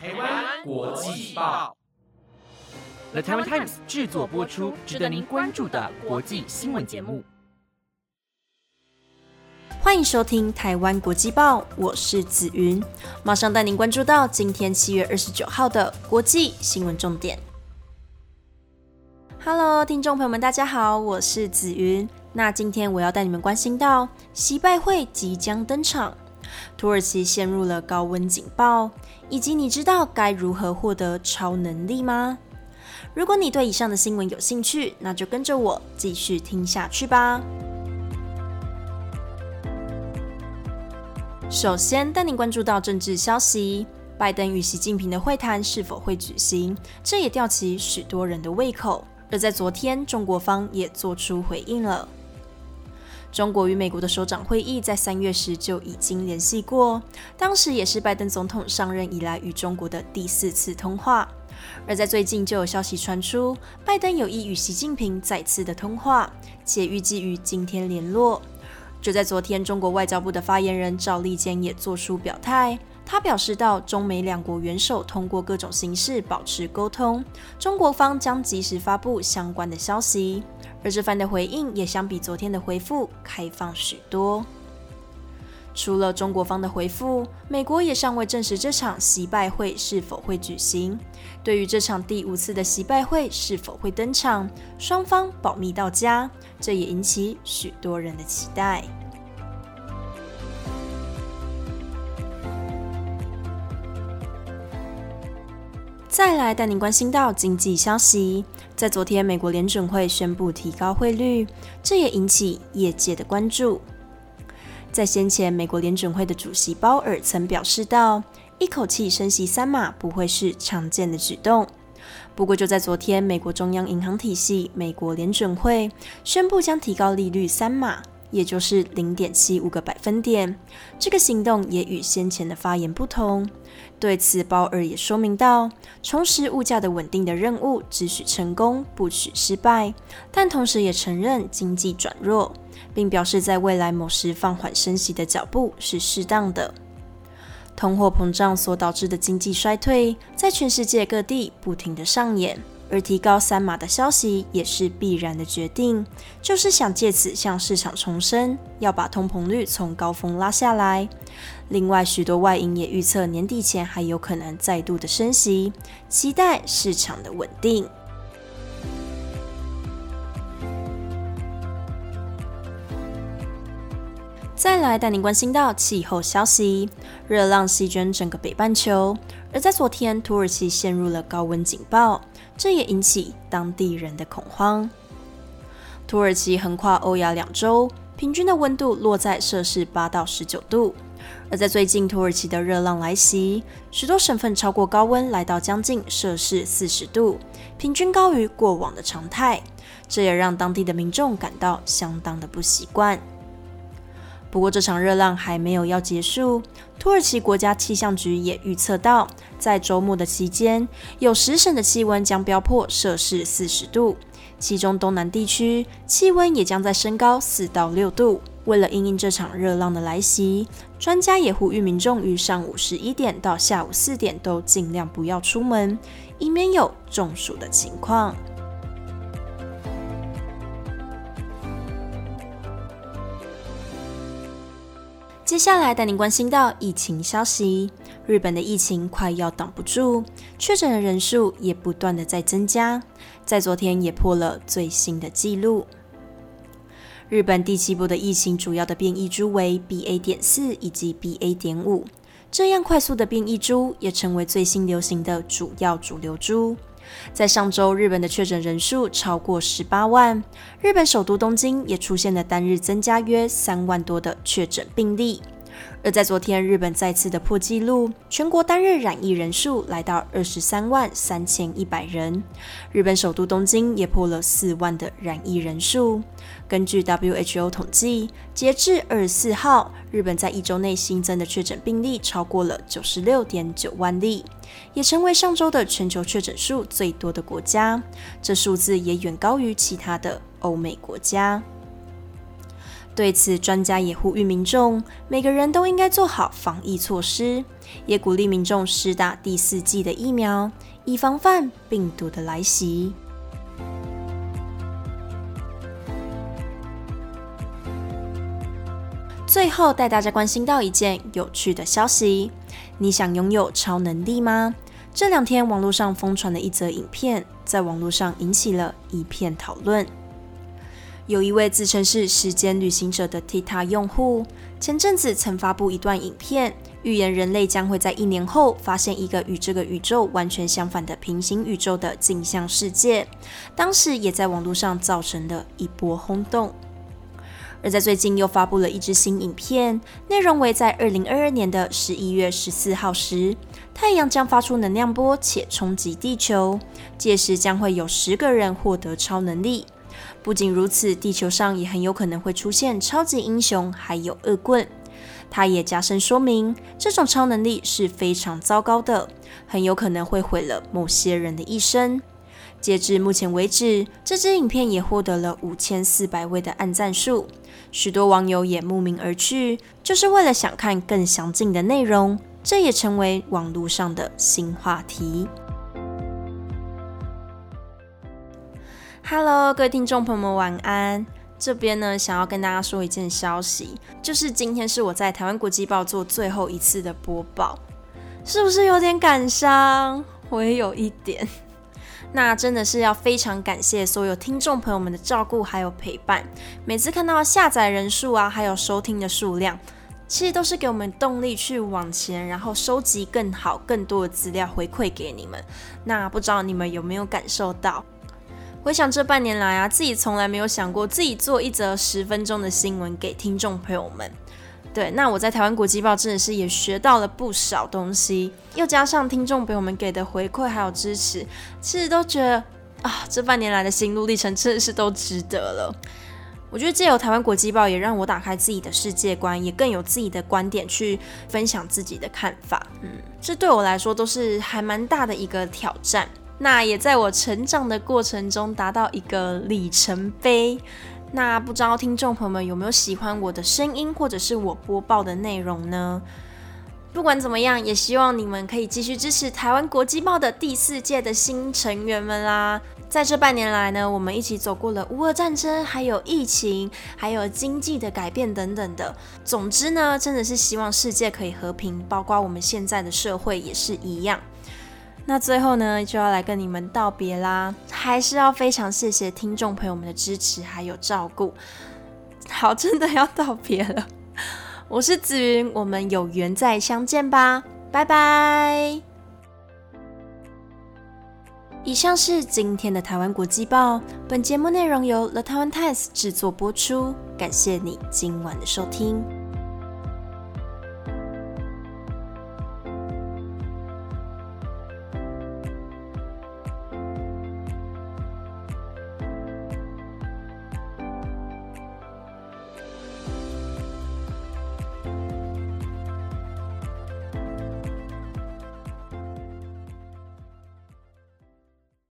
台湾国际报，The Taiwan Times 制作播出，值得您关注的国际新闻节目。欢迎收听台湾国际报，我是子云，马上带您关注到今天七月二十九号的国际新闻重点。Hello，听众朋友们，大家好，我是子云。那今天我要带你们关心到，习拜会即将登场，土耳其陷入了高温警报，以及你知道该如何获得超能力吗？如果你对以上的新闻有兴趣，那就跟着我继续听下去吧。首先带您关注到政治消息，拜登与习近平的会谈是否会举行？这也吊起许多人的胃口。而在昨天，中国方也做出回应了。中国与美国的首长会议在三月时就已经联系过，当时也是拜登总统上任以来与中国的第四次通话。而在最近就有消息传出，拜登有意与习近平再次的通话，且预计于今天联络。就在昨天，中国外交部的发言人赵立坚也做出表态。他表示到，中美两国元首通过各种形式保持沟通，中国方将及时发布相关的消息。而这番的回应也相比昨天的回复开放许多。除了中国方的回复，美国也尚未证实这场习拜会是否会举行。对于这场第五次的习拜会是否会登场，双方保密到家，这也引起许多人的期待。再来带您关心到经济消息，在昨天，美国联准会宣布提高汇率，这也引起业界的关注。在先前，美国联准会的主席鲍尔曾表示到，一口气升息三码不会是常见的举动。不过，就在昨天，美国中央银行体系美国联准会宣布将提高利率三码，也就是零点七五个百分点。这个行动也与先前的发言不同。对此，鲍尔也说明到，重拾物价的稳定的任务只许成功，不许失败。但同时也承认经济转弱。并表示，在未来某时放缓升息的脚步是适当的。通货膨胀所导致的经济衰退，在全世界各地不停的上演，而提高三码的消息也是必然的决定，就是想借此向市场重申，要把通膨率从高峰拉下来。另外，许多外银也预测年底前还有可能再度的升息，期待市场的稳定。再来带您关心到气候消息，热浪席卷整个北半球，而在昨天，土耳其陷入了高温警报，这也引起当地人的恐慌。土耳其横跨欧亚两洲，平均的温度落在摄氏八到十九度，而在最近，土耳其的热浪来袭，许多省份超过高温来到将近摄氏四十度，平均高于过往的常态，这也让当地的民众感到相当的不习惯。不过，这场热浪还没有要结束。土耳其国家气象局也预测到，在周末的期间，有十省的气温将飙破摄氏四十度，其中东南地区气温也将在升高四到六度。为了应应这场热浪的来袭，专家也呼吁民众于上午十一点到下午四点都尽量不要出门，以免有中暑的情况。接下来带您关心到疫情消息，日本的疫情快要挡不住，确诊的人数也不断的在增加，在昨天也破了最新的纪录。日本第七波的疫情主要的变异株为 BA. 点四以及 BA. 点五，这样快速的变异株也成为最新流行的主要主流株。在上周，日本的确诊人数超过十八万，日本首都东京也出现了单日增加约三万多的确诊病例。而在昨天，日本再次的破纪录，全国单日染疫人数来到二十三万三千一百人，日本首都东京也破了四万的染疫人数。根据 WHO 统计，截至二十四号，日本在一周内新增的确诊病例超过了九十六点九万例，也成为上周的全球确诊数最多的国家。这数字也远高于其他的欧美国家。对此，专家也呼吁民众，每个人都应该做好防疫措施，也鼓励民众施打第四季的疫苗，以防范病毒的来袭。最后带大家关心到一件有趣的消息：你想拥有超能力吗？这两天网络上疯传的一则影片，在网络上引起了一片讨论。有一位自称是时间旅行者的 TikTok 用户，前阵子曾发布一段影片，预言人类将会在一年后发现一个与这个宇宙完全相反的平行宇宙的镜像世界，当时也在网络上造成了一波轰动。而在最近又发布了一支新影片，内容为在二零二二年的十一月十四号时，太阳将发出能量波且冲击地球，届时将会有十个人获得超能力。不仅如此，地球上也很有可能会出现超级英雄，还有恶棍。他也加深说明，这种超能力是非常糟糕的，很有可能会毁了某些人的一生。截至目前为止，这支影片也获得了五千四百位的按赞数，许多网友也慕名而去，就是为了想看更详尽的内容。这也成为网络上的新话题。Hello，各位听众朋友们，晚安。这边呢，想要跟大家说一件消息，就是今天是我在台湾国际报做最后一次的播报，是不是有点感伤？我也有一点。那真的是要非常感谢所有听众朋友们的照顾还有陪伴。每次看到下载人数啊，还有收听的数量，其实都是给我们动力去往前，然后收集更好、更多的资料回馈给你们。那不知道你们有没有感受到？回想这半年来啊，自己从来没有想过自己做一则十分钟的新闻给听众朋友们。对，那我在台湾国际报真的是也学到了不少东西，又加上听众朋友们给的回馈还有支持，其实都觉得啊，这半年来的心路历程真的是都值得了。我觉得借由台湾国际报，也让我打开自己的世界观，也更有自己的观点去分享自己的看法。嗯，这对我来说都是还蛮大的一个挑战。那也在我成长的过程中达到一个里程碑。那不知道听众朋友们有没有喜欢我的声音，或者是我播报的内容呢？不管怎么样，也希望你们可以继续支持台湾国际报的第四届的新成员们啦。在这半年来呢，我们一起走过了乌俄战争，还有疫情，还有经济的改变等等的。总之呢，真的是希望世界可以和平，包括我们现在的社会也是一样。那最后呢，就要来跟你们道别啦，还是要非常谢谢听众朋友们的支持还有照顾。好，真的要道别了。我是紫云，我们有缘再相见吧，拜拜。以上是今天的台湾国际报，本节目内容由 The Taiwan Times 制作播出，感谢你今晚的收听。